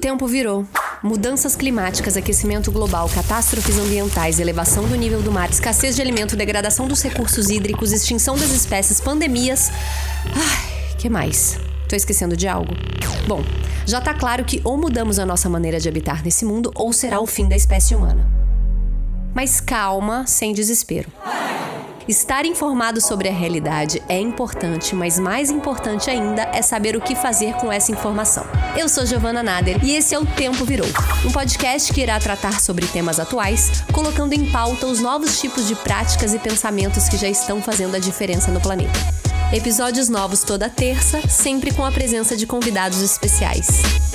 tempo virou. Mudanças climáticas, aquecimento global, catástrofes ambientais, elevação do nível do mar, escassez de alimento, degradação dos recursos hídricos, extinção das espécies, pandemias. Ai, que mais? Tô esquecendo de algo? Bom, já tá claro que ou mudamos a nossa maneira de habitar nesse mundo ou será o fim da espécie humana. Mas calma, sem desespero. Estar informado sobre a realidade é importante, mas mais importante ainda é saber o que fazer com essa informação. Eu sou Giovana Nader e esse é o Tempo Virou, um podcast que irá tratar sobre temas atuais, colocando em pauta os novos tipos de práticas e pensamentos que já estão fazendo a diferença no planeta. Episódios novos toda terça, sempre com a presença de convidados especiais.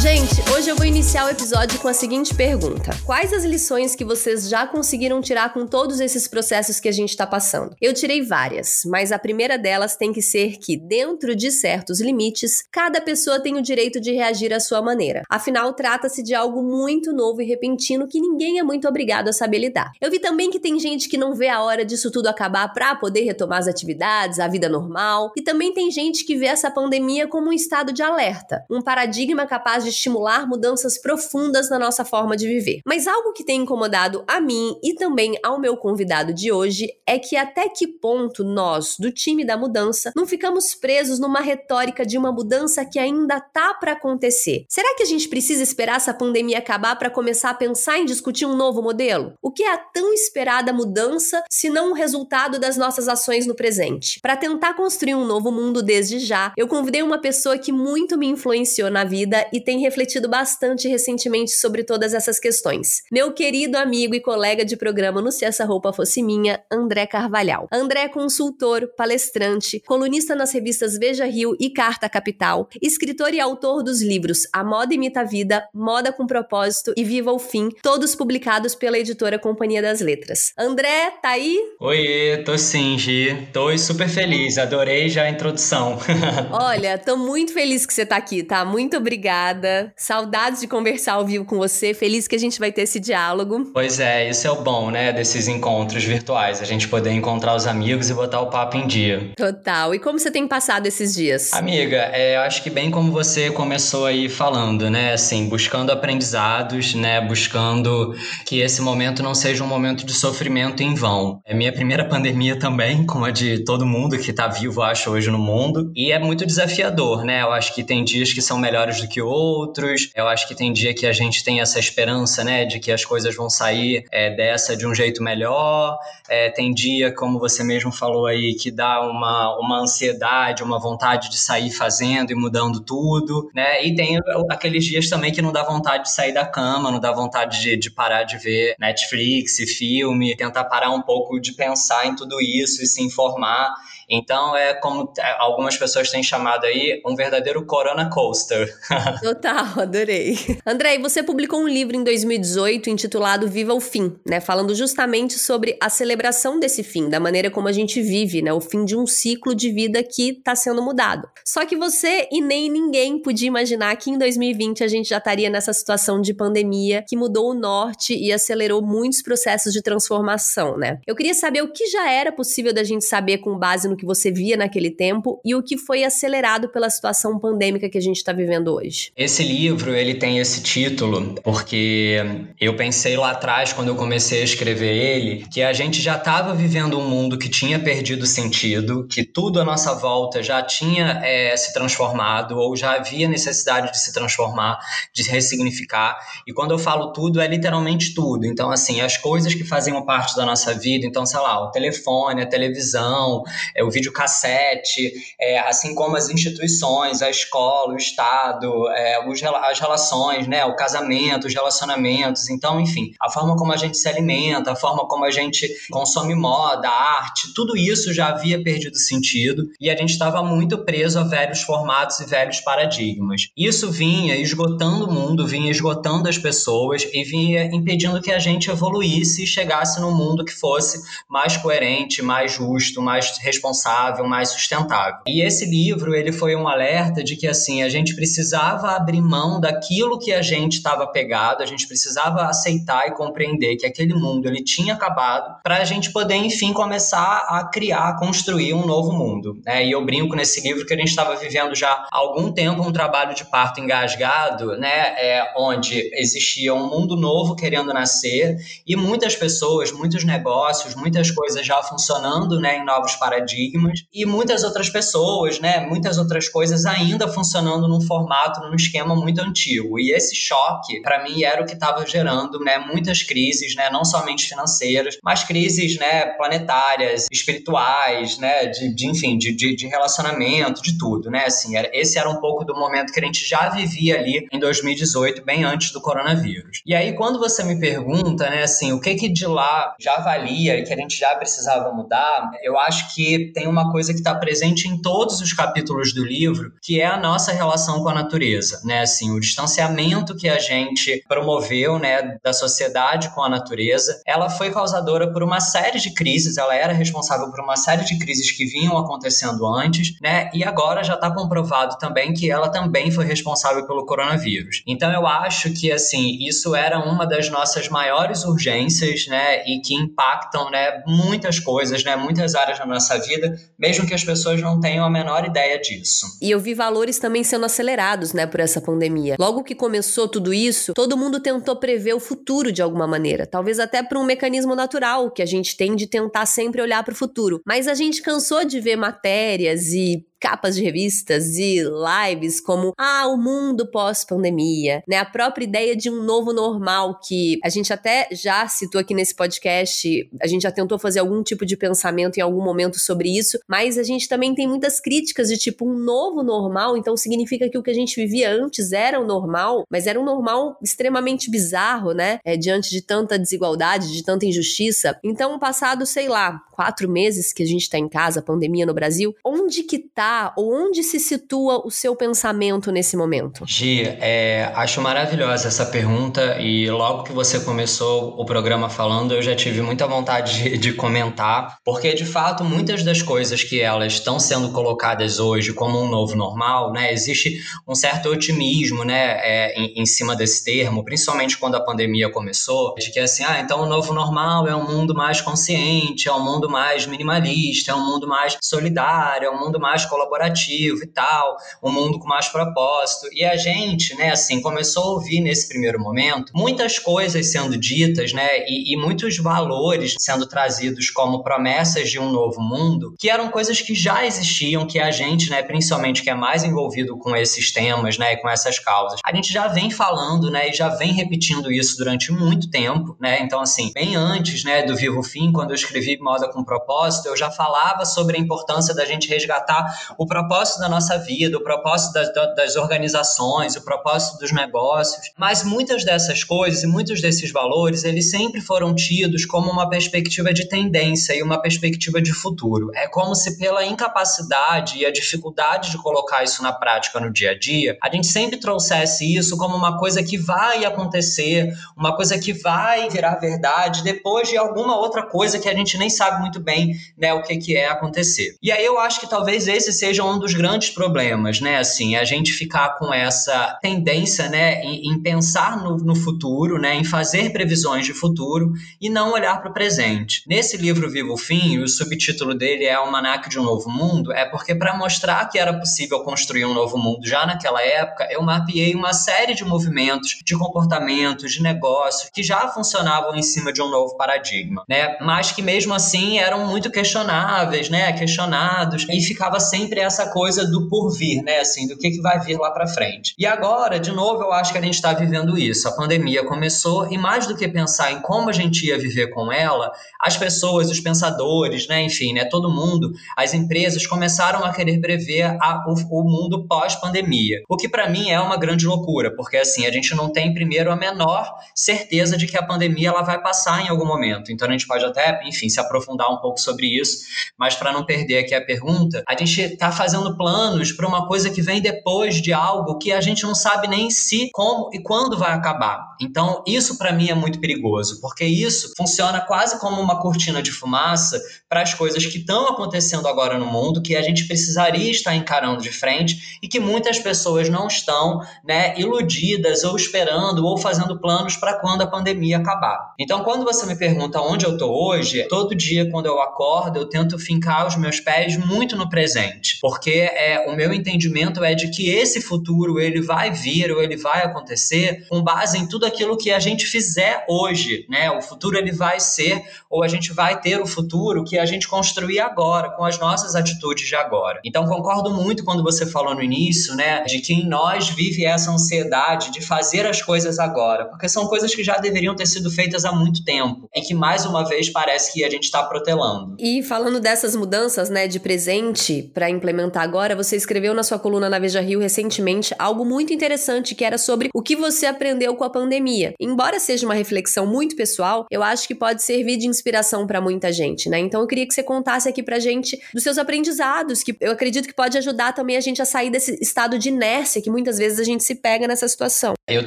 Gente, hoje eu vou iniciar o episódio com a seguinte pergunta: Quais as lições que vocês já conseguiram tirar com todos esses processos que a gente está passando? Eu tirei várias, mas a primeira delas tem que ser que, dentro de certos limites, cada pessoa tem o direito de reagir à sua maneira. Afinal, trata-se de algo muito novo e repentino que ninguém é muito obrigado a saber lidar. Eu vi também que tem gente que não vê a hora disso tudo acabar para poder retomar as atividades, a vida normal, e também tem gente que vê essa pandemia como um estado de alerta, um paradigma capaz de estimular mudanças profundas na nossa forma de viver. Mas algo que tem incomodado a mim e também ao meu convidado de hoje é que até que ponto nós, do time da mudança, não ficamos presos numa retórica de uma mudança que ainda tá para acontecer. Será que a gente precisa esperar essa pandemia acabar para começar a pensar em discutir um novo modelo? O que é a tão esperada mudança, se não o resultado das nossas ações no presente? Para tentar construir um novo mundo desde já, eu convidei uma pessoa que muito me influenciou na vida e tem refletido bastante recentemente sobre todas essas questões. Meu querido amigo e colega de programa no Se Essa Roupa Fosse Minha, André Carvalhal. André é consultor, palestrante, colunista nas revistas Veja Rio e Carta Capital, escritor e autor dos livros A Moda Imita a Vida, Moda com Propósito e Viva o Fim, todos publicados pela editora Companhia das Letras. André, tá aí? Oiê, tô sim, Gi. Tô super feliz, adorei já a introdução. Olha, tô muito feliz que você tá aqui, tá? Muito obrigada. Saudades de conversar ao vivo com você. Feliz que a gente vai ter esse diálogo. Pois é, isso é o bom, né, desses encontros virtuais. A gente poder encontrar os amigos e botar o papo em dia. Total. E como você tem passado esses dias? Amiga, é, eu acho que bem como você começou aí falando, né? Assim, buscando aprendizados, né? Buscando que esse momento não seja um momento de sofrimento em vão. É minha primeira pandemia também, como a de todo mundo que tá vivo, acho, hoje no mundo. E é muito desafiador, né? Eu acho que tem dias que são melhores do que outros outros. Eu acho que tem dia que a gente tem essa esperança, né, de que as coisas vão sair é, dessa de um jeito melhor. É, tem dia, como você mesmo falou aí, que dá uma, uma ansiedade, uma vontade de sair fazendo e mudando tudo, né? E tem aqueles dias também que não dá vontade de sair da cama, não dá vontade de, de parar de ver Netflix filme, tentar parar um pouco de pensar em tudo isso e se informar. Então é como é, algumas pessoas têm chamado aí um verdadeiro Corona Coaster. Total, adorei. André, você publicou um livro em 2018 intitulado Viva o Fim, né? Falando justamente sobre a celebração desse fim, da maneira como a gente vive, né? O fim de um ciclo de vida que está sendo mudado. Só que você e nem ninguém podia imaginar que em 2020 a gente já estaria nessa situação de pandemia que mudou o norte e acelerou muitos processos de transformação, né? Eu queria saber o que já era possível da gente saber com base no que você via naquele tempo e o que foi acelerado pela situação pandêmica que a gente está vivendo hoje. Esse livro, ele tem esse título porque eu pensei lá atrás, quando eu comecei a escrever ele, que a gente já estava vivendo um mundo que tinha perdido sentido, que tudo à nossa volta já tinha é, se transformado ou já havia necessidade de se transformar, de ressignificar. E quando eu falo tudo, é literalmente tudo. Então, assim, as coisas que faziam parte da nossa vida, então, sei lá, o telefone, a televisão, é, o videocassete, é, assim como as instituições, a escola, o Estado, é, os, as relações, né, o casamento, os relacionamentos. Então, enfim, a forma como a gente se alimenta, a forma como a gente consome moda, arte, tudo isso já havia perdido sentido e a gente estava muito preso a velhos formatos e velhos paradigmas. Isso vinha esgotando o mundo, vinha esgotando as pessoas e vinha impedindo que a gente evoluísse e chegasse num mundo que fosse mais coerente, mais justo, mais responsável responsável, mais sustentável. E esse livro, ele foi um alerta de que assim, a gente precisava abrir mão daquilo que a gente estava pegado, a gente precisava aceitar e compreender que aquele mundo ele tinha acabado para a gente poder, enfim, começar a criar, construir um novo mundo. Né? E eu brinco nesse livro que a gente estava vivendo já há algum tempo um trabalho de parto engasgado, né? É, onde existia um mundo novo querendo nascer e muitas pessoas, muitos negócios, muitas coisas já funcionando né, em novos paradigmas e muitas outras pessoas, né, muitas outras coisas ainda funcionando num formato, num esquema muito antigo. E esse choque, para mim, era o que estava gerando né, muitas crises, né, não somente financeiras, mas crises né, planetárias, espirituais, né, de, de enfim, de, de, de, relacionamento, de tudo. Né, assim, era, esse era um pouco do momento que a gente já vivia ali em 2018, bem antes do coronavírus. E aí, quando você me pergunta, né, assim, o que que de lá já valia e que a gente já precisava mudar, eu acho que tem uma coisa que está presente em todos os capítulos do livro, que é a nossa relação com a natureza, né, assim, o distanciamento que a gente promoveu, né, da sociedade com a natureza, ela foi causadora por uma série de crises, ela era responsável por uma série de crises que vinham acontecendo antes, né, e agora já está comprovado também que ela também foi responsável pelo coronavírus. Então eu acho que assim, isso era uma das nossas maiores urgências, né, e que impactam, né, muitas coisas, né, muitas áreas da nossa vida, mesmo que as pessoas não tenham a menor ideia disso. E eu vi valores também sendo acelerados, né, por essa pandemia. Logo que começou tudo isso, todo mundo tentou prever o futuro de alguma maneira, talvez até por um mecanismo natural que a gente tem de tentar sempre olhar para o futuro. Mas a gente cansou de ver matérias e capas de revistas e lives como ah, o mundo pós-pandemia, né? A própria ideia de um novo normal que a gente até já citou aqui nesse podcast, a gente já tentou fazer algum tipo de pensamento em algum momento sobre isso, mas a gente também tem muitas críticas de tipo um novo normal, então significa que o que a gente vivia antes era o normal, mas era um normal extremamente bizarro, né? É, diante de tanta desigualdade, de tanta injustiça. Então, passado, sei lá, quatro meses que a gente está em casa, pandemia no Brasil, onde que tá, ou onde se situa o seu pensamento nesse momento? Gi, é, acho maravilhosa essa pergunta e logo que você começou o programa falando, eu já tive muita vontade de, de comentar, porque de fato muitas das coisas que elas estão sendo colocadas hoje como um novo normal, né, existe um certo otimismo, né, é, em, em cima desse termo, principalmente quando a pandemia começou, de que assim, ah, então o novo normal é um mundo mais consciente, é um mundo mundo mais minimalista, é um mundo mais solidário, é um mundo mais colaborativo e tal, um mundo com mais propósito. E a gente, né, assim, começou a ouvir nesse primeiro momento muitas coisas sendo ditas, né, e, e muitos valores sendo trazidos como promessas de um novo mundo, que eram coisas que já existiam, que a gente, né, principalmente que é mais envolvido com esses temas, né, e com essas causas, a gente já vem falando, né, e já vem repetindo isso durante muito tempo, né, então assim, bem antes, né, do Vivo Fim, quando eu escrevi Moda com com propósito, eu já falava sobre a importância da gente resgatar o propósito da nossa vida, o propósito das, das organizações, o propósito dos negócios. Mas muitas dessas coisas e muitos desses valores, eles sempre foram tidos como uma perspectiva de tendência e uma perspectiva de futuro. É como se pela incapacidade e a dificuldade de colocar isso na prática no dia a dia, a gente sempre trouxesse isso como uma coisa que vai acontecer, uma coisa que vai virar verdade depois de alguma outra coisa que a gente nem sabe muito muito bem né, o que, que é acontecer. E aí eu acho que talvez esse seja um dos grandes problemas, né? Assim, a gente ficar com essa tendência, né, em, em pensar no, no, futuro, né, em fazer previsões de futuro e não olhar para o presente. Nesse livro Vivo o Fim, o subtítulo dele é Almanac de um Novo Mundo, é porque para mostrar que era possível construir um novo mundo já naquela época, eu mapeei uma série de movimentos, de comportamentos, de negócios que já funcionavam em cima de um novo paradigma, né? Mas que mesmo assim eram muito questionáveis, né? Questionados e ficava sempre essa coisa do porvir, né? Assim, do que, que vai vir lá para frente. E agora, de novo, eu acho que a gente está vivendo isso. A pandemia começou e mais do que pensar em como a gente ia viver com ela, as pessoas, os pensadores, né? Enfim, né? Todo mundo, as empresas começaram a querer prever a, o, o mundo pós-pandemia. O que para mim é uma grande loucura, porque assim a gente não tem primeiro a menor certeza de que a pandemia ela vai passar em algum momento. Então a gente pode até, enfim, se aprofundar aprofundar um pouco sobre isso, mas para não perder aqui a pergunta, a gente está fazendo planos para uma coisa que vem depois de algo que a gente não sabe nem se, como e quando vai acabar. Então, isso para mim é muito perigoso, porque isso funciona quase como uma cortina de fumaça para as coisas que estão acontecendo agora no mundo, que a gente precisaria estar encarando de frente e que muitas pessoas não estão, né, iludidas ou esperando ou fazendo planos para quando a pandemia acabar. Então, quando você me pergunta onde eu estou hoje, todo dia quando eu acordo, eu tento fincar os meus pés muito no presente, porque é o meu entendimento é de que esse futuro ele vai vir ou ele vai acontecer com base em tudo aquilo que a gente fizer hoje, né? O futuro ele vai ser ou a gente vai ter o futuro que a gente construir agora com as nossas atitudes de agora. Então concordo muito quando você falou no início, né, de que em nós vive essa ansiedade de fazer as coisas agora, porque são coisas que já deveriam ter sido feitas há muito tempo, e que mais uma vez parece que a gente está protelando. E falando dessas mudanças, né, de presente para implementar agora, você escreveu na sua coluna na Veja Rio recentemente algo muito interessante que era sobre o que você aprendeu com a pandemia. Embora seja uma reflexão muito pessoal, eu acho que pode servir de inspiração para muita gente, né? Então eu queria que você contasse aqui pra gente dos seus aprendizados, que eu acredito que pode ajudar também a gente a sair desse estado de inércia que muitas vezes a gente se pega nessa situação. Eu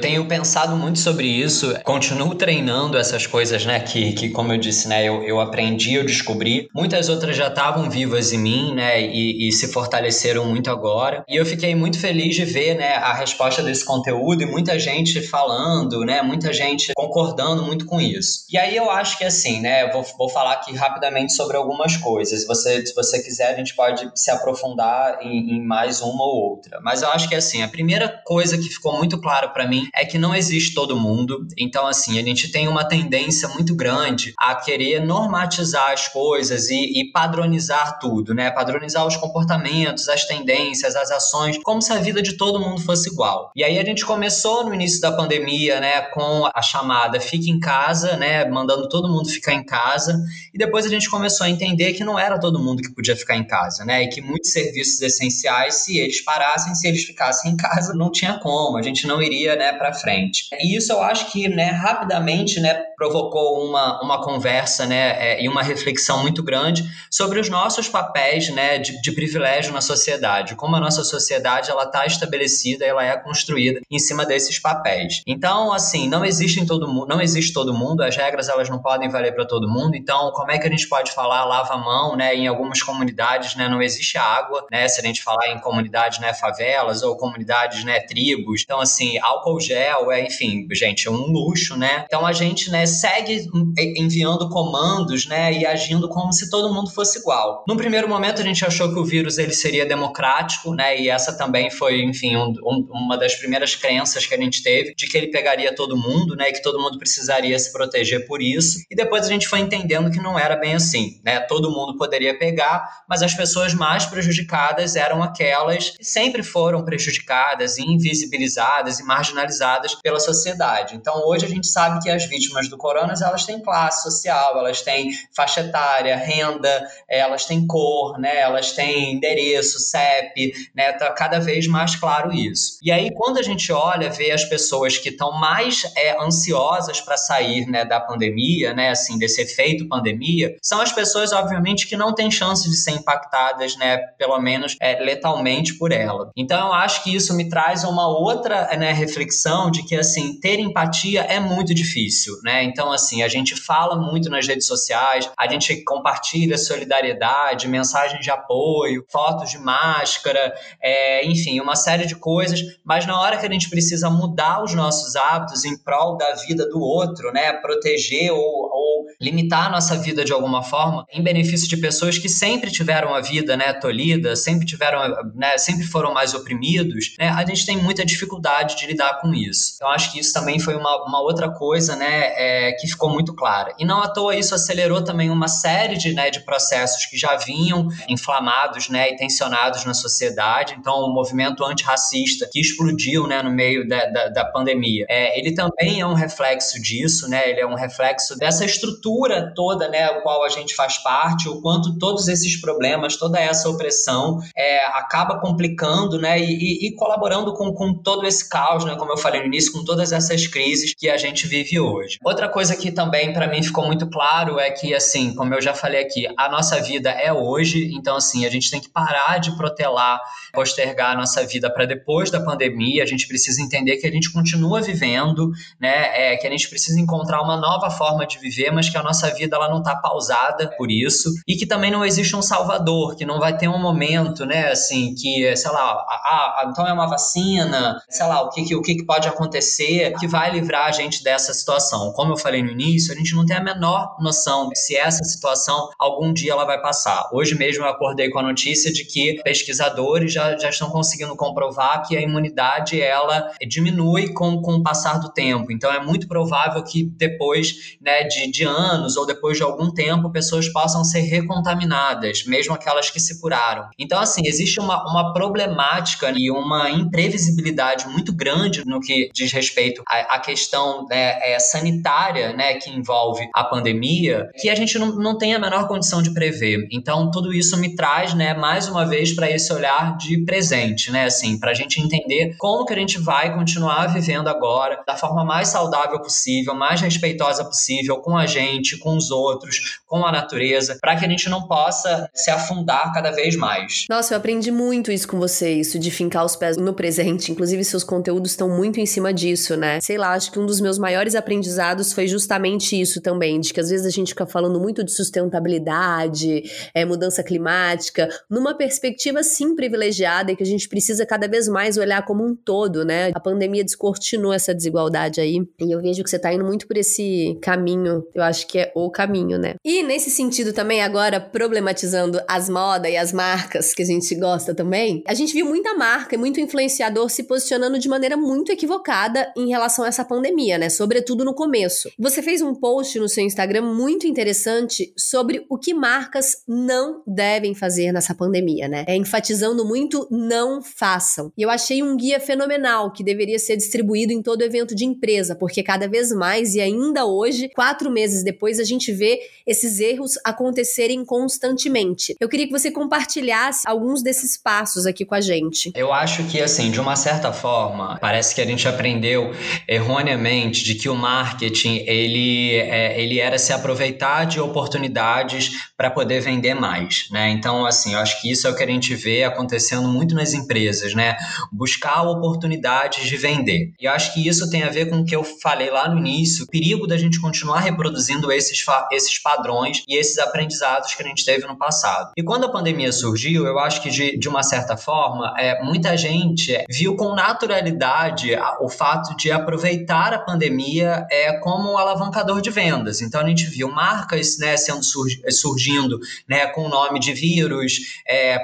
tenho pensado muito sobre isso, continuo treinando essas coisas, né, que, que como eu disse, né, eu, eu aprendi, eu descobri. Muitas outras já estavam vivas em mim, né, e, e, se fortaleceram muito agora. E eu fiquei muito feliz de ver, né, a resposta desse conteúdo e muita gente falando, né, muita gente concordando muito com isso. E aí eu acho que assim, né, vou, vou falar aqui rapidamente sobre algumas coisas. Você, se você quiser, a gente pode se aprofundar em, em mais uma ou outra. Mas eu acho que assim, a primeira coisa que ficou muito claro para mim é que não existe todo mundo. Então, assim, a gente tem uma tendência muito grande a querer normatizar as coisas e, e padronizar tudo, né? Padronizar os comportamentos, as tendências, as ações, como se a vida de todo mundo fosse igual. E aí a gente começou no início da pandemia, né, com a chamada fique em casa, né, mandando todo mundo ficar em casa, e depois a gente começou a entender que não era todo mundo que podia ficar em casa, né? E que muitos serviços essenciais, se eles parassem, se eles ficassem em casa, não tinha como, a gente não iria, né, para frente. E isso eu acho que, né, rapidamente, né, provocou uma, uma conversa, né, é, e uma reflexão muito grande sobre os nossos papéis, né, de, de privilégio na sociedade, como a nossa sociedade ela está estabelecida, ela é construída em cima desses papéis. Então, assim, não existe em todo mundo, não existe todo mundo, as regras elas não podem valer para todo mundo. Então, como é que a gente pode falar lava a mão, né? Em algumas comunidades, né, não existe água, né? Se a gente falar em comunidades, né, favelas ou comunidades, né, tribos. Então, assim, álcool gel é, enfim, gente, é um luxo, né? Então a gente, né, segue enviando comandos, né, e agindo como se todo mundo fosse igual. No primeiro momento a gente achou que o vírus ele seria democrático, né? E essa também foi, enfim, um, um, uma das primeiras crenças que a gente teve de que ele pegaria todo mundo, né? E que todo mundo precisaria se proteger por isso. E depois a gente foi entendendo que não era bem assim, né? Todo mundo poderia pegar, mas as pessoas mais prejudicadas eram aquelas que sempre foram prejudicadas, invisibilizadas e marginalizadas pela sociedade. Então, hoje a gente sabe que as vítimas do corona, elas têm classe social, elas têm faixa etária, renda, elas têm cor, né? Elas têm endereço, CEP, né? Tá cada vez mais claro isso. E aí, quando a gente olha, vê as pessoas que estão mais é, ansiosas para sair, né, da pandemia, né, assim, desse efeito pandemia, são as pessoas, obviamente, que não têm chance de ser impactadas, né, pelo menos é, letalmente por ela. Então, eu acho que isso me traz uma outra né, reflexão de que, assim, ter empatia é muito difícil, né? Então, assim, a gente fala muito nas redes sociais, a gente compartilha solidariedade, mensagens de apoio, fotos de máscara, é, enfim, uma série de coisas, mas na hora que a gente precisa mudar os nossos hábitos em prol da vida do outro, né, proteger ou, ou limitar a nossa vida de alguma forma, em benefício de pessoas que sempre tiveram a vida, né, tolhida, sempre tiveram, né, sempre foram mais oprimidos, né, a gente tem muita dificuldade de lidar com isso. Eu acho que isso também foi uma, uma outra coisa, né, é, que ficou muito clara. E não à toa isso acelerou também uma série de, né, de processos que já vinham inflamados, né, e tensionados na sociedade. Então, o movimento antirracista que explodiu, né, no meio da, da, da pandemia, é, ele também é um reflexo disso, né, ele é um reflexo dessa estrutura toda, né, a qual a gente faz parte, o quanto todos esses problemas, toda essa opressão é, acaba complicando, né, e, e, colaborando com, com todo esse caos, né, como eu falei no início, com todas essas crises que a gente vive hoje. Outra coisa que também para mim ficou muito claro é que, assim, como eu já falei aqui, a nossa vida é hoje, então, assim, a gente tem que parar de protelar, postergar a nossa vida para depois da pandemia, a gente precisa entender que a gente continua vivendo, né, é, que a gente precisa encontrar uma nova forma de viver, mas que a nossa vida ela não está pausada por isso e que também não existe um salvador, que não vai ter um momento, né, assim, que, sei lá, ah, então é uma vacina, sei lá, o que, o que pode acontecer que vai livrar a gente dessa situação. Como eu falei no início, a gente não tem a menor noção se essa situação algum dia ela vai passar. Hoje mesmo eu acordei com a notícia de que pesquisadores já, já estão conseguindo comprovar que a imunidade ela diminui com, com o passar do tempo. Então é muito provável que depois né, de, de anos ou depois de algum tempo pessoas possam ser recontaminadas, mesmo aquelas que se curaram. Então, assim, existe uma, uma problemática e uma imprevisibilidade muito grande no que diz respeito à, à questão né, é, sanitária né, que envolve a pandemia, que a gente não, não tem a menor condição de prever. Então, tudo isso me traz, né, mais uma vez, para esse olhar de presente, né, assim, para a gente entender como que a gente vai continuar vivendo agora da forma mais saudável possível, mais respeitosa possível com a gente, com os outros, com a natureza, para que a gente não possa se afundar cada vez mais. Nossa, eu aprendi muito isso com você, isso de fincar os pés no presente. Inclusive, seus conteúdos estão muito em cima disso, né? Sei lá, acho que um dos meus maiores aprendizados foi justamente isso também, de que às vezes a gente fica falando muito de sustentabilidade, é, mudança climática, numa perspectiva sim privilegiada e que a gente precisa cada vez mais olhar como um todo, né? A pandemia descortinou essa desigualdade aí. E eu vejo que você tá indo muito por esse caminho. Eu acho que é o caminho, né? E nesse sentido também, agora problematizando as modas e as marcas que a gente gosta também, a gente viu muita marca e muito influenciador se posicionando de maneira muito equivocada em relação a essa pandemia, né? Sobretudo no começo. Você fez um post no seu Instagram muito interessante sobre o que marcas não devem fazer nessa pandemia, né? É enfatizando muito não façam. E eu achei um guia fenomenal que deveria ser distribuído em todo evento de empresa, porque cada vez mais e ainda hoje, quatro meses depois, a gente vê esses erros acontecerem constantemente. Eu queria que você compartilhasse alguns desses passos aqui com a gente. Eu acho que, assim, de uma certa forma, parece que a gente aprendeu erroneamente de que o marketing ele, é, ele era se aproveitar de oportunidades para poder vender mais, né? Então, assim, eu acho que isso é o que a gente vê acontecendo muito nas empresas, né? Buscar oportunidades de vender. E eu acho que isso tem a ver com o que eu falei lá no início, o perigo da gente continuar reproduzindo esses, esses padrões e esses aprendizados que a gente teve no passado. E quando a pandemia surgiu, eu acho que de, de uma certa forma, é, muita gente viu com naturalidade o fato de aproveitar a pandemia é, como um alavancador de vendas. Então a gente viu marcas né, sendo surgindo né, com o nome de vírus é,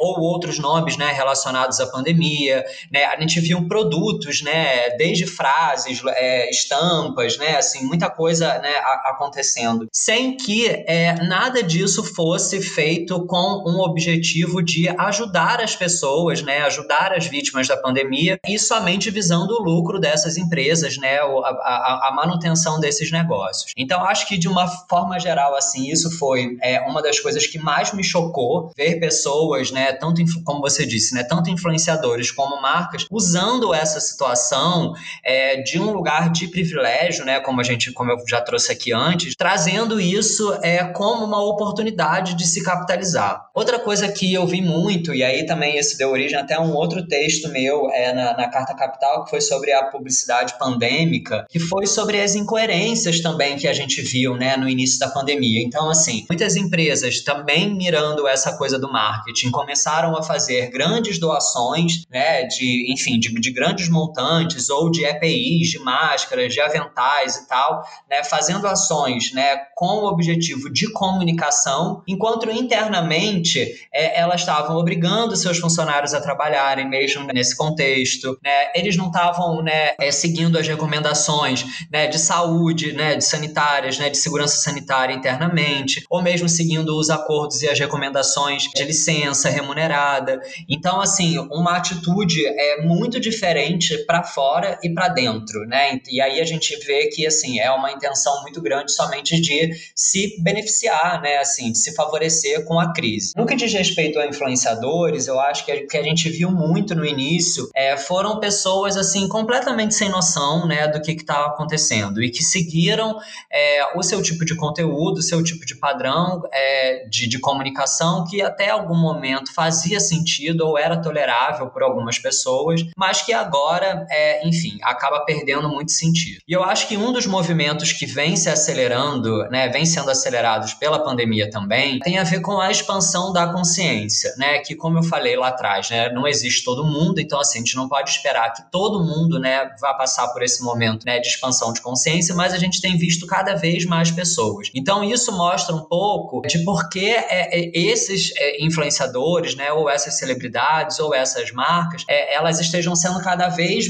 ou outros nomes né, relacionados à pandemia. Né, a gente viu produtos, né, desde frases, é, estampas, né, assim, muita coisa né, acontecendo, sem que é, nada disso fosse feito com um objetivo de ajudar as pessoas, né, ajudar as vítimas da pandemia e somente visando o lucro dessas empresas, né, a, a, a manutenção desses negócios. Então, acho que de uma forma geral, assim, isso foi é, uma das coisas que mais me chocou ver pessoas, né, tanto como você disse, né, tanto influenciadores como marcas usando essa situação é, de um lugar de privilégio, né, como a gente, como eu já trouxe aqui antes, trazendo isso é como uma oportunidade de se capitalizar. Outra coisa que eu vi muito e aí também isso deu origem até a um outro texto meu é na, na Carta Capital que foi sobre a publicidade pandêmica, que foi sobre as incoerências também que a gente viu, né, no início da pandemia. Então, assim, muitas empresas também mirando essa coisa do marketing começaram a fazer grandes doações, né, de, enfim, de, de grandes montantes ou de EPIs, de máscaras, de aventais e tal, né, fazendo ações, né, com o objetivo de comunicação, enquanto internamente é, elas estavam obrigando seus funcionários a trabalharem mesmo nesse contexto, né, eles não estavam, né, é, seguindo as recomendações, né, de saúde, né, de sanitárias, né, de segurança sanitária internamente, ou mesmo seguindo os acordos e as recomendações de licença remunerada. Então, assim, uma atitude é muito diferente para fora e para dentro, né? E aí a gente vê que assim é uma intenção muito grande somente de se beneficiar, né, assim, de se favorecer com a crise. No que diz respeito a influenciadores, eu acho que o que a gente viu muito no início é, foram pessoas assim completamente sem noção, né, do que estava acontecendo e que seguiram é, o seu tipo de conteúdo, o seu tipo de padrão é, de, de comunicação que até algum momento fazia sentido ou era tolerável por algumas pessoas, mas que agora, é, enfim, acaba perdendo muito sentido. E eu acho que um dos movimentos que vem se acelerando, né, vem sendo acelerados pela pandemia também, tem a ver com a expansão da consciência, né, que como eu falei lá atrás, né, não existe todo mundo, então assim, a gente não pode esperar que todo mundo, né, vá passar por esse momento, né, de expansão de consciência, mas a gente tem visto cada vez mais pessoas. Então isso mostra um pouco de por que é, é, esses é, influenciadores, né, ou essas celebridades, ou essas marcas, elas estejam sendo cada vez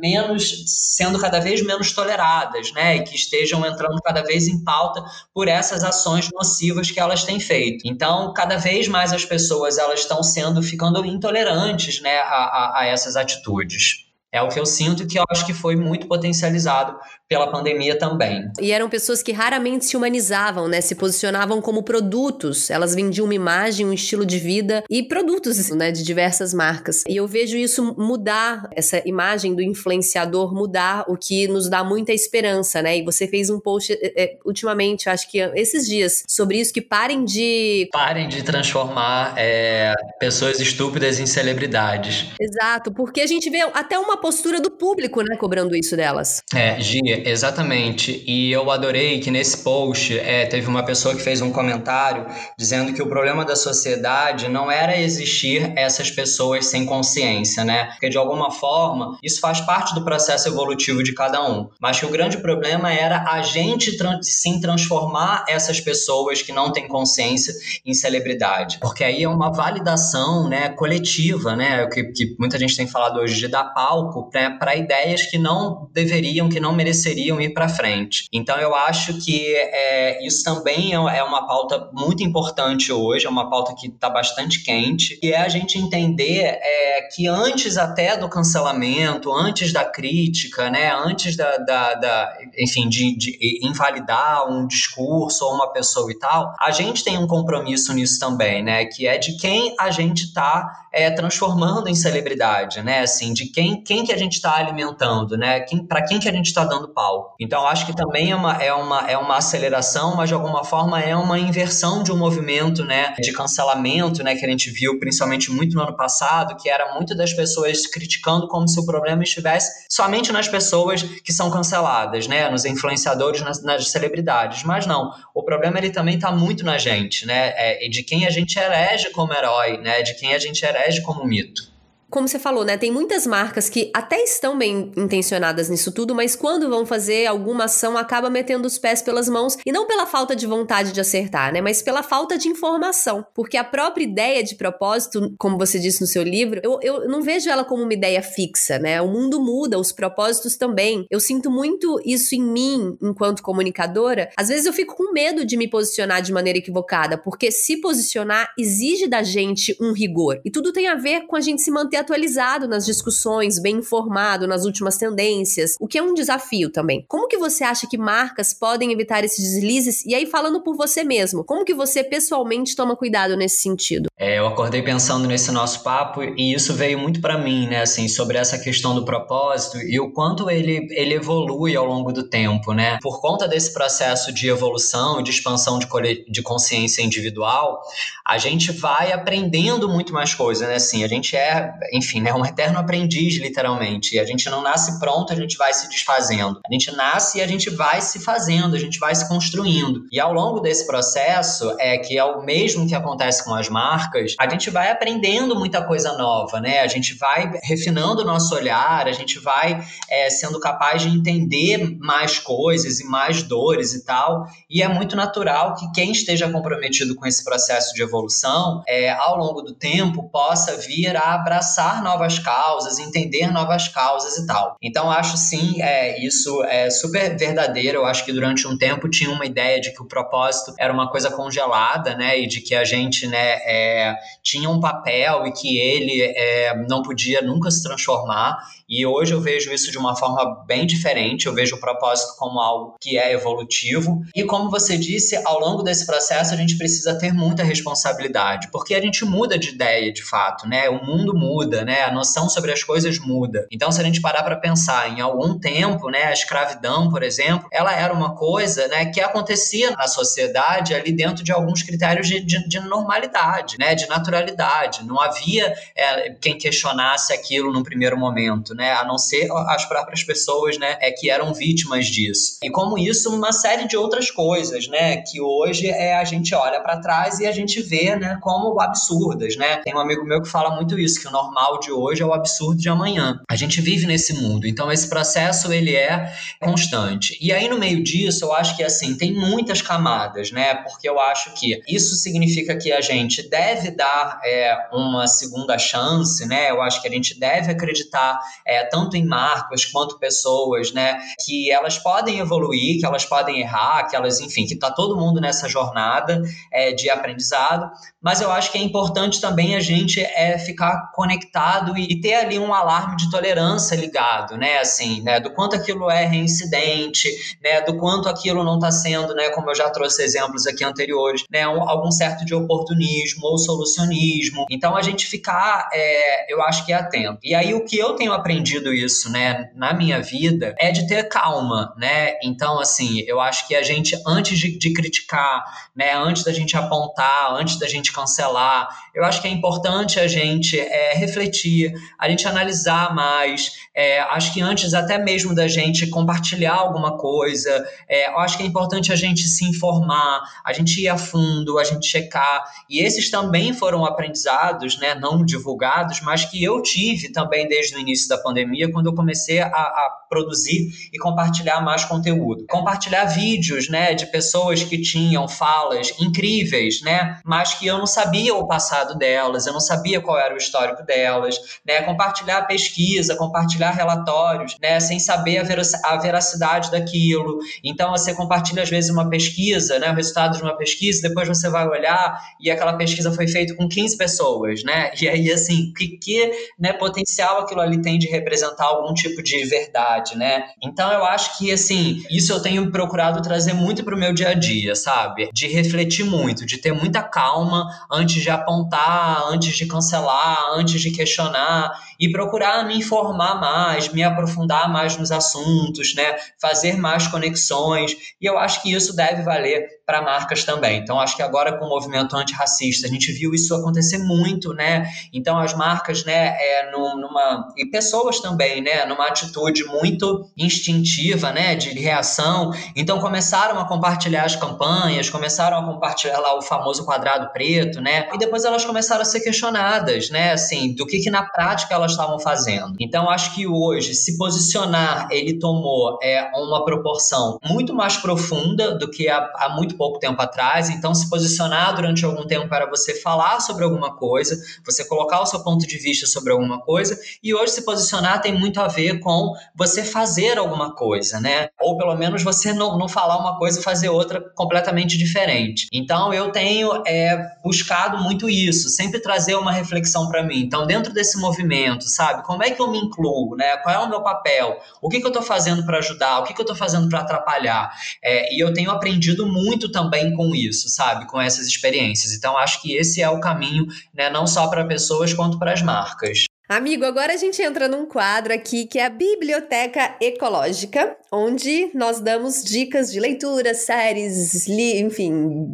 menos, sendo cada vez menos toleradas, né, e que estejam entrando cada vez em pauta por essas ações nocivas que elas têm feito. Então, cada vez mais as pessoas elas estão sendo ficando intolerantes, né, a, a, a essas atitudes. É o que eu sinto que eu acho que foi muito potencializado pela pandemia também. E eram pessoas que raramente se humanizavam, né? Se posicionavam como produtos. Elas vendiam uma imagem, um estilo de vida e produtos, né, de diversas marcas. E eu vejo isso mudar essa imagem do influenciador mudar, o que nos dá muita esperança, né? E você fez um post é, ultimamente, acho que esses dias, sobre isso que parem de parem de transformar é, pessoas estúpidas em celebridades. Exato, porque a gente vê até uma postura do público, né, cobrando isso delas. É, Gia, exatamente. E eu adorei que nesse post é, teve uma pessoa que fez um comentário dizendo que o problema da sociedade não era existir essas pessoas sem consciência, né? Porque de alguma forma isso faz parte do processo evolutivo de cada um. Mas que o grande problema era a gente sim transformar essas pessoas que não têm consciência em celebridade. Porque aí é uma validação né, coletiva, né? Que, que muita gente tem falado hoje de dar palco né, para ideias que não deveriam, que não mereciam mereceríam ir para frente. Então eu acho que é, isso também é, é uma pauta muito importante hoje, é uma pauta que está bastante quente, e é a gente entender é, que antes até do cancelamento, antes da crítica, né, antes da, da, da enfim, de, de, invalidar um discurso ou uma pessoa e tal, a gente tem um compromisso nisso também, né, que é de quem a gente está é, transformando em celebridade, né, assim, de quem, quem que a gente está alimentando, né, quem, para quem que a gente está dando palco. Então, acho que também é uma, é, uma, é uma aceleração, mas de alguma forma é uma inversão de um movimento né, de cancelamento né, que a gente viu principalmente muito no ano passado, que era muito das pessoas criticando como se o problema estivesse somente nas pessoas que são canceladas, né, nos influenciadores, nas, nas celebridades. Mas não, o problema ele também está muito na gente, né, é, de quem a gente elege como herói, né, de quem a gente elege como mito como você falou, né? Tem muitas marcas que até estão bem intencionadas nisso tudo, mas quando vão fazer alguma ação, acaba metendo os pés pelas mãos e não pela falta de vontade de acertar, né? Mas pela falta de informação. Porque a própria ideia de propósito, como você disse no seu livro, eu, eu não vejo ela como uma ideia fixa, né? O mundo muda, os propósitos também. Eu sinto muito isso em mim, enquanto comunicadora. Às vezes eu fico com medo de me posicionar de maneira equivocada, porque se posicionar exige da gente um rigor. E tudo tem a ver com a gente se manter atualizado nas discussões, bem informado nas últimas tendências, o que é um desafio também. Como que você acha que marcas podem evitar esses deslizes? E aí, falando por você mesmo, como que você pessoalmente toma cuidado nesse sentido? É, eu acordei pensando nesse nosso papo e isso veio muito para mim, né, assim, sobre essa questão do propósito e o quanto ele, ele evolui ao longo do tempo, né? Por conta desse processo de evolução e de expansão de, de consciência individual, a gente vai aprendendo muito mais coisas, né? Assim, a gente é, enfim, né, um eterno aprendiz, literalmente. A gente não nasce pronto, a gente vai se desfazendo. A gente nasce e a gente vai se fazendo, a gente vai se construindo. E ao longo desse processo, é que é o mesmo que acontece com as marcas, a gente vai aprendendo muita coisa nova, né? A gente vai refinando o nosso olhar, a gente vai é, sendo capaz de entender mais coisas e mais dores e tal. E é muito natural que quem esteja comprometido com esse processo de evolução, é, ao longo do tempo, possa vir a abraçar abraçar novas causas, entender novas causas e tal. Então, acho sim, é, isso é super verdadeiro. Eu acho que durante um tempo tinha uma ideia de que o propósito era uma coisa congelada, né? E de que a gente, né, é, tinha um papel e que ele é, não podia nunca se transformar. E hoje eu vejo isso de uma forma bem diferente, eu vejo o propósito como algo que é evolutivo. E como você disse, ao longo desse processo a gente precisa ter muita responsabilidade, porque a gente muda de ideia de fato, né? O mundo muda, né? A noção sobre as coisas muda. Então, se a gente parar para pensar em algum tempo, né, a escravidão, por exemplo, ela era uma coisa, né, que acontecia na sociedade ali dentro de alguns critérios de, de, de normalidade, né, de naturalidade. Não havia é, quem questionasse aquilo no primeiro momento, né, a não ser as próprias pessoas, né, é, que eram vítimas disso. E como isso, uma série de outras coisas, né, que hoje é a gente olha para trás e a gente vê, né, como absurdas, né. Tem um amigo meu que fala muito isso, que o normal de hoje é o absurdo de amanhã. A gente vive nesse mundo, então esse processo ele é constante. E aí no meio disso, eu acho que assim, tem muitas camadas, né? Porque eu acho que isso significa que a gente deve dar é, uma segunda chance, né? Eu acho que a gente deve acreditar tanto em marcas quanto pessoas, né? Que elas podem evoluir, que elas podem errar, que elas, enfim, que tá todo mundo nessa jornada é, de aprendizado. Mas eu acho que é importante também a gente é, ficar conectado e, ter ali um alarme de tolerância ligado, né? Assim, né? Do quanto aquilo é reincidente, né? Do quanto aquilo não está sendo, né? Como eu já trouxe exemplos aqui anteriores, né? Um, algum certo de oportunismo ou solucionismo. Então a gente ficar, é, eu acho que é atento. E aí o que eu tenho aprendido isso, né? Na minha vida é de ter calma, né? Então assim, eu acho que a gente antes de, de criticar, né? Antes da gente apontar, antes da gente cancelar, eu acho que é importante a gente é, refletir, a gente analisar mais. É, acho que antes até mesmo da gente compartilhar alguma coisa, é, eu acho que é importante a gente se informar, a gente ir a fundo, a gente checar. E esses também foram aprendizados, né, não divulgados, mas que eu tive também desde o início da pandemia, quando eu comecei a, a produzir e compartilhar mais conteúdo. Compartilhar vídeos, né, de pessoas que tinham falas incríveis, né, mas que eu não sabia o passado delas, eu não sabia qual era o histórico delas, né, compartilhar pesquisa, compartilhar relatórios, né, sem saber a, veracidade daquilo. Então você compartilha às vezes uma pesquisa, né, o resultado de uma pesquisa, depois você vai olhar e aquela pesquisa foi feita com 15 pessoas, né? E aí assim, que, que né, potencial aquilo ali tem de representar algum tipo de verdade, né? Então eu acho que assim, isso eu tenho procurado trazer muito para o meu dia a dia, sabe? De refletir muito, de ter muita calma antes de apontar, antes de cancelar, antes de questionar e procurar me informar mais, me aprofundar mais nos assuntos, né? Fazer mais conexões. E eu acho que isso deve valer para marcas também. Então, acho que agora com o movimento antirracista, a gente viu isso acontecer muito, né? Então, as marcas, né, é, numa. E pessoas também, né, numa atitude muito instintiva, né, de reação. Então, começaram a compartilhar as campanhas, começaram a compartilhar lá o famoso quadrado preto, né? E depois elas começaram a ser questionadas, né, assim, do que, que na prática elas estavam fazendo. Então, acho que hoje, se posicionar, ele tomou é, uma proporção muito mais profunda do que há, há muito pouco tempo atrás. Então, se posicionar durante algum tempo para você falar sobre alguma coisa, você colocar o seu ponto de vista sobre alguma coisa. E hoje, se posicionar tem muito a ver com você fazer alguma coisa, né? Ou pelo menos você não, não falar uma coisa e fazer outra completamente diferente. Então, eu tenho é, buscado muito isso, sempre trazer uma reflexão para mim. Então, dentro desse movimento, sabe? Como é que eu me incluo, né? Qual é o meu papel? O que, que eu estou fazendo para ajudar? O que, que eu estou fazendo para atrapalhar? É, e eu tenho aprendido muito também com isso, sabe? Com essas experiências. Então, acho que esse é o caminho, né? Não só para pessoas quanto para as marcas. Amigo, agora a gente entra num quadro aqui que é a Biblioteca Ecológica, onde nós damos dicas de leitura, séries, li, enfim,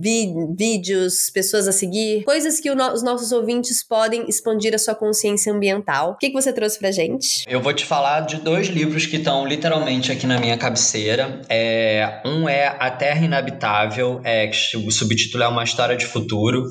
vídeos, pessoas a seguir, coisas que no, os nossos ouvintes podem expandir a sua consciência ambiental. O que, que você trouxe pra gente? Eu vou te falar de dois livros que estão literalmente aqui na minha cabeceira. É, um é A Terra Inabitável, é, o subtítulo é Uma História de Futuro,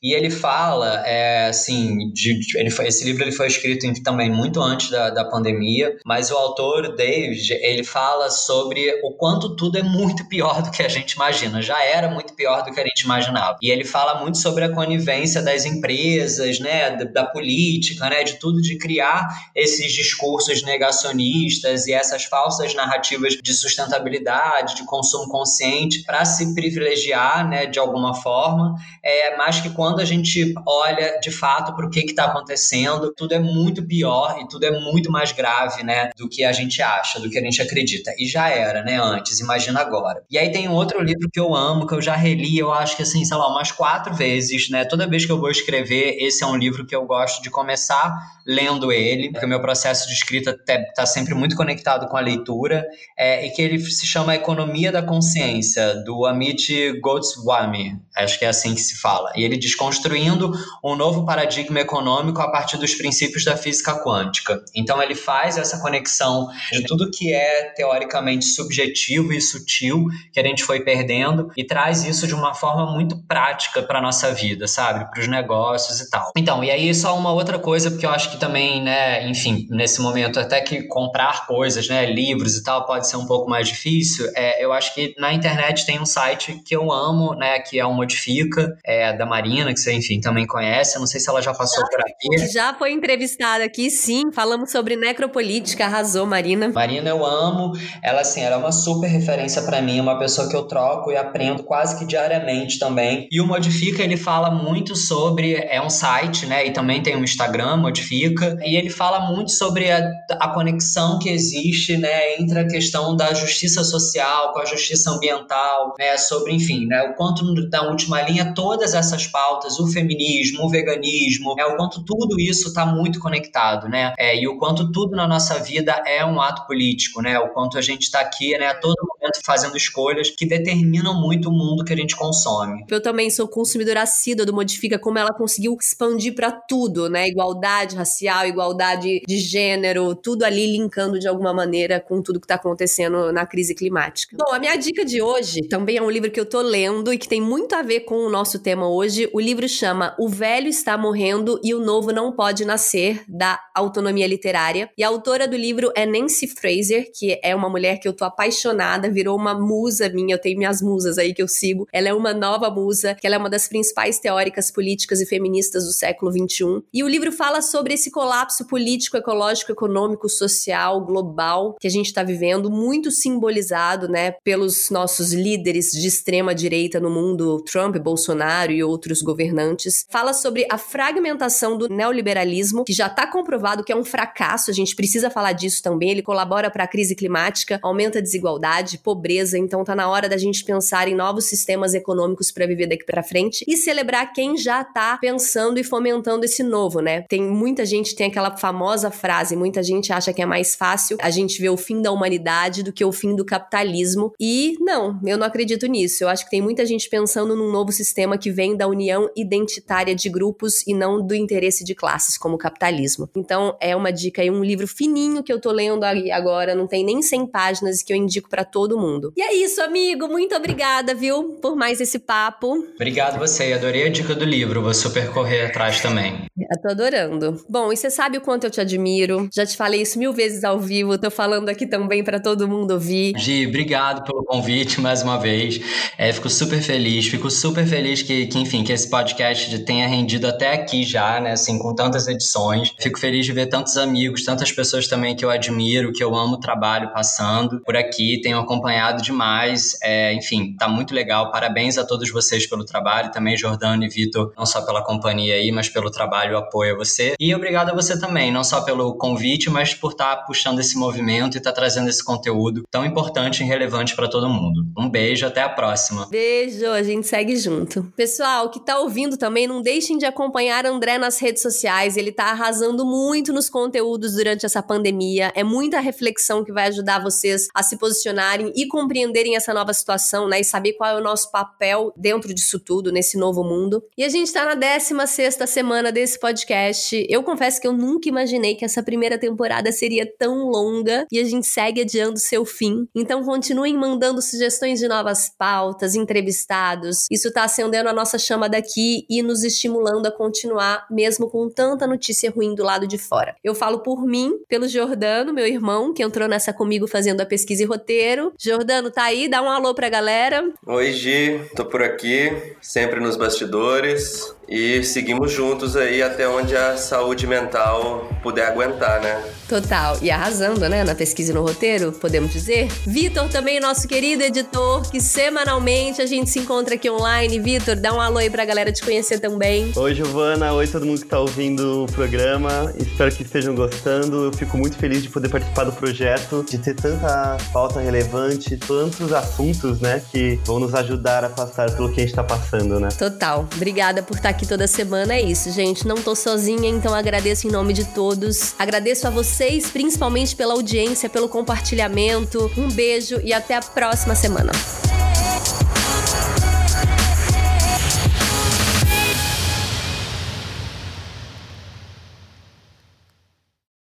e ele fala, é, assim, de, ele foi, esse livro ele foi escrito escrito também muito antes da, da pandemia, mas o autor, David, ele fala sobre o quanto tudo é muito pior do que a gente imagina. Já era muito pior do que a gente imaginava. E ele fala muito sobre a conivência das empresas, né, da, da política, né, de tudo, de criar esses discursos negacionistas e essas falsas narrativas de sustentabilidade, de consumo consciente, para se privilegiar, né, de alguma forma. É, mas que quando a gente olha de fato para o que está acontecendo, tudo é muito pior e tudo é muito mais grave, né, do que a gente acha, do que a gente acredita. E já era, né, antes, imagina agora. E aí tem um outro livro que eu amo, que eu já reli, eu acho que assim, sei lá, umas quatro vezes, né? Toda vez que eu vou escrever, esse é um livro que eu gosto de começar lendo ele, porque o meu processo de escrita está sempre muito conectado com a leitura, é, e que ele se chama Economia da Consciência, do Amit Goswami, acho que é assim que se fala. E ele desconstruindo um novo paradigma econômico a partir dos princípios da física quântica. Então ele faz essa conexão de tudo que é teoricamente subjetivo e sutil que a gente foi perdendo e traz isso de uma forma muito prática para nossa vida, sabe? Para os negócios e tal. Então, e aí só uma outra coisa, porque eu acho que também, né, enfim, nesse momento até que comprar coisas, né, livros e tal, pode ser um pouco mais difícil. É, eu acho que na internet tem um site que eu amo, né, que é o Modifica, é da Marina, que você, enfim, também conhece. Eu não sei se ela já passou já, por aqui. Já foi entrevistada aqui, sim. Falamos sobre necropolítica, arrasou, Marina. Marina eu amo. Ela, assim, ela é uma super referência para mim, uma pessoa que eu troco e aprendo quase que diariamente também. E o Modifica, ele fala muito sobre, é um site, né, e também tem um Instagram, Modifica, e ele fala muito sobre a, a conexão que existe, né, entre a questão da justiça social com a justiça ambiental, né, sobre, enfim, né, o quanto na última linha todas essas pautas, o feminismo, o veganismo, né, o quanto tudo isso está muito conectado, né, é, e o quanto tudo na nossa vida é um ato político, né, o quanto a gente está aqui, né, a todo momento fazendo escolhas que determinam muito o mundo que a gente consome. Eu também sou consumidora assídua do Modifica, como ela conseguiu expandir para tudo, né, igualdade racial, igualdade de gênero, tudo ali linkando de alguma maneira com tudo que está acontecendo na crise climática. Bom, a minha dica de hoje também é um livro que eu tô lendo e que tem muito a ver com o nosso tema hoje. O livro chama O Velho Está Morrendo e o Novo Não Pode Nascer, da Autonomia Literária. E a autora do livro é Nancy Fraser, que é uma mulher que eu tô apaixonada, virou uma musa minha, eu tenho minhas musas aí que eu sigo. Ela é uma nova musa, que ela é uma das principais teóricas políticas e feministas do século XXI. E o livro fala sobre esse colapso político, ecológico, econômico, social, global que a gente está vivendo, muito simbolizado, né, pelos nossos líderes de extrema direita no mundo, Trump, Bolsonaro e outros governantes. Fala sobre a fragmentação do neoliberalismo, que já está comprovado que é um fracasso, a gente precisa falar disso também. Ele colabora para a crise climática, aumenta a desigualdade, pobreza, então tá na hora da gente pensar em novos sistemas econômicos para viver daqui para frente e celebrar quem já está pensando e fomentando esse novo, né? Tem muita gente tem aquela famosa frase, muita gente acha que é mais fácil a gente ver o fim da humanidade do que o fim do capitalismo. E não, eu não acredito nisso. Eu acho que tem muita gente pensando num novo sistema que vem da união identitária de grupos e não do interesse de classes, como o capitalismo. Então, é uma dica aí, um livro fininho que eu tô lendo agora, não tem nem 100 páginas que eu indico para todo mundo. E é isso, amigo. Muito obrigada, viu, por mais esse papo. Obrigado você. Adorei a dica do livro. Vou super correr atrás também. Eu tô adorando. Bom, e você sabe o quanto eu te admiro. Já te falei isso mil vezes ao vivo. Tô falando aqui também para todo mundo ouvir. Gi, obrigado pelo convite mais uma vez. É, fico super feliz. Fico super feliz que, que, enfim, que esse podcast tenha rendido até aqui já, né? Assim, com tantas edições. Fico feliz de ver tantos amigos, tantas pessoas também que eu admiro, que eu amo o trabalho passando por aqui. Tenho acompanhado demais. É, enfim, tá muito legal. Parabéns a todos vocês pelo trabalho. Também, Jordano e Vitor, não só pela companhia aí, mas pelo trabalho e apoio a você. E obrigado a você também, não só pelo convite, mas por estar tá puxando esse movimento e estar tá trazendo esse conteúdo tão importante e relevante para todo mundo. Um beijo, até a próxima. Beijo, a gente segue junto. Pessoal que tá ouvindo também, não deixem de acompanhar André nas redes sociais. Ele tá arrasando muito nos conteúdos durante essa pandemia. É muita reflexão que vai ajudar vocês a se posicionarem e compreenderem essa nova situação, né? E saber qual é o nosso papel dentro disso tudo, nesse novo mundo. E a gente tá na 16 sexta semana desse podcast. Eu confesso que eu nunca imaginei que essa primeira temporada seria tão longa e a gente segue adiando seu fim. Então continuem mandando sugestões de novas pautas, entrevistados. Isso está acendendo a nossa chama daqui e nos estimulando a continuar, mesmo com tanta notícia ruim do lado de fora. Eu falo por mim, pelo Jordano, meu irmão, que entrou nessa comigo fazendo a pesquisa e roteiro. Jordano, tá aí? Dá um alô pra galera. Oi, Gi, tô por aqui, sempre nos bastidores. E seguimos juntos aí até onde a saúde mental puder aguentar, né? Total. E arrasando, né? Na pesquisa e no roteiro, podemos dizer. Vitor, também nosso querido editor, que semanalmente a gente se encontra aqui online. Vitor, dá um alô aí pra galera te conhecer também. Oi, Giovana. Oi, todo mundo que tá ouvindo o programa. Espero que estejam gostando. Eu fico muito feliz de poder participar do projeto, de ter tanta pauta relevante, tantos assuntos, né, que vão nos ajudar a passar pelo que a gente tá passando, né? Total. Obrigada por estar aqui toda semana. É isso, gente. Não tô sozinha, então agradeço em nome de todos. Agradeço a você vocês, principalmente pela audiência, pelo compartilhamento. Um beijo e até a próxima semana.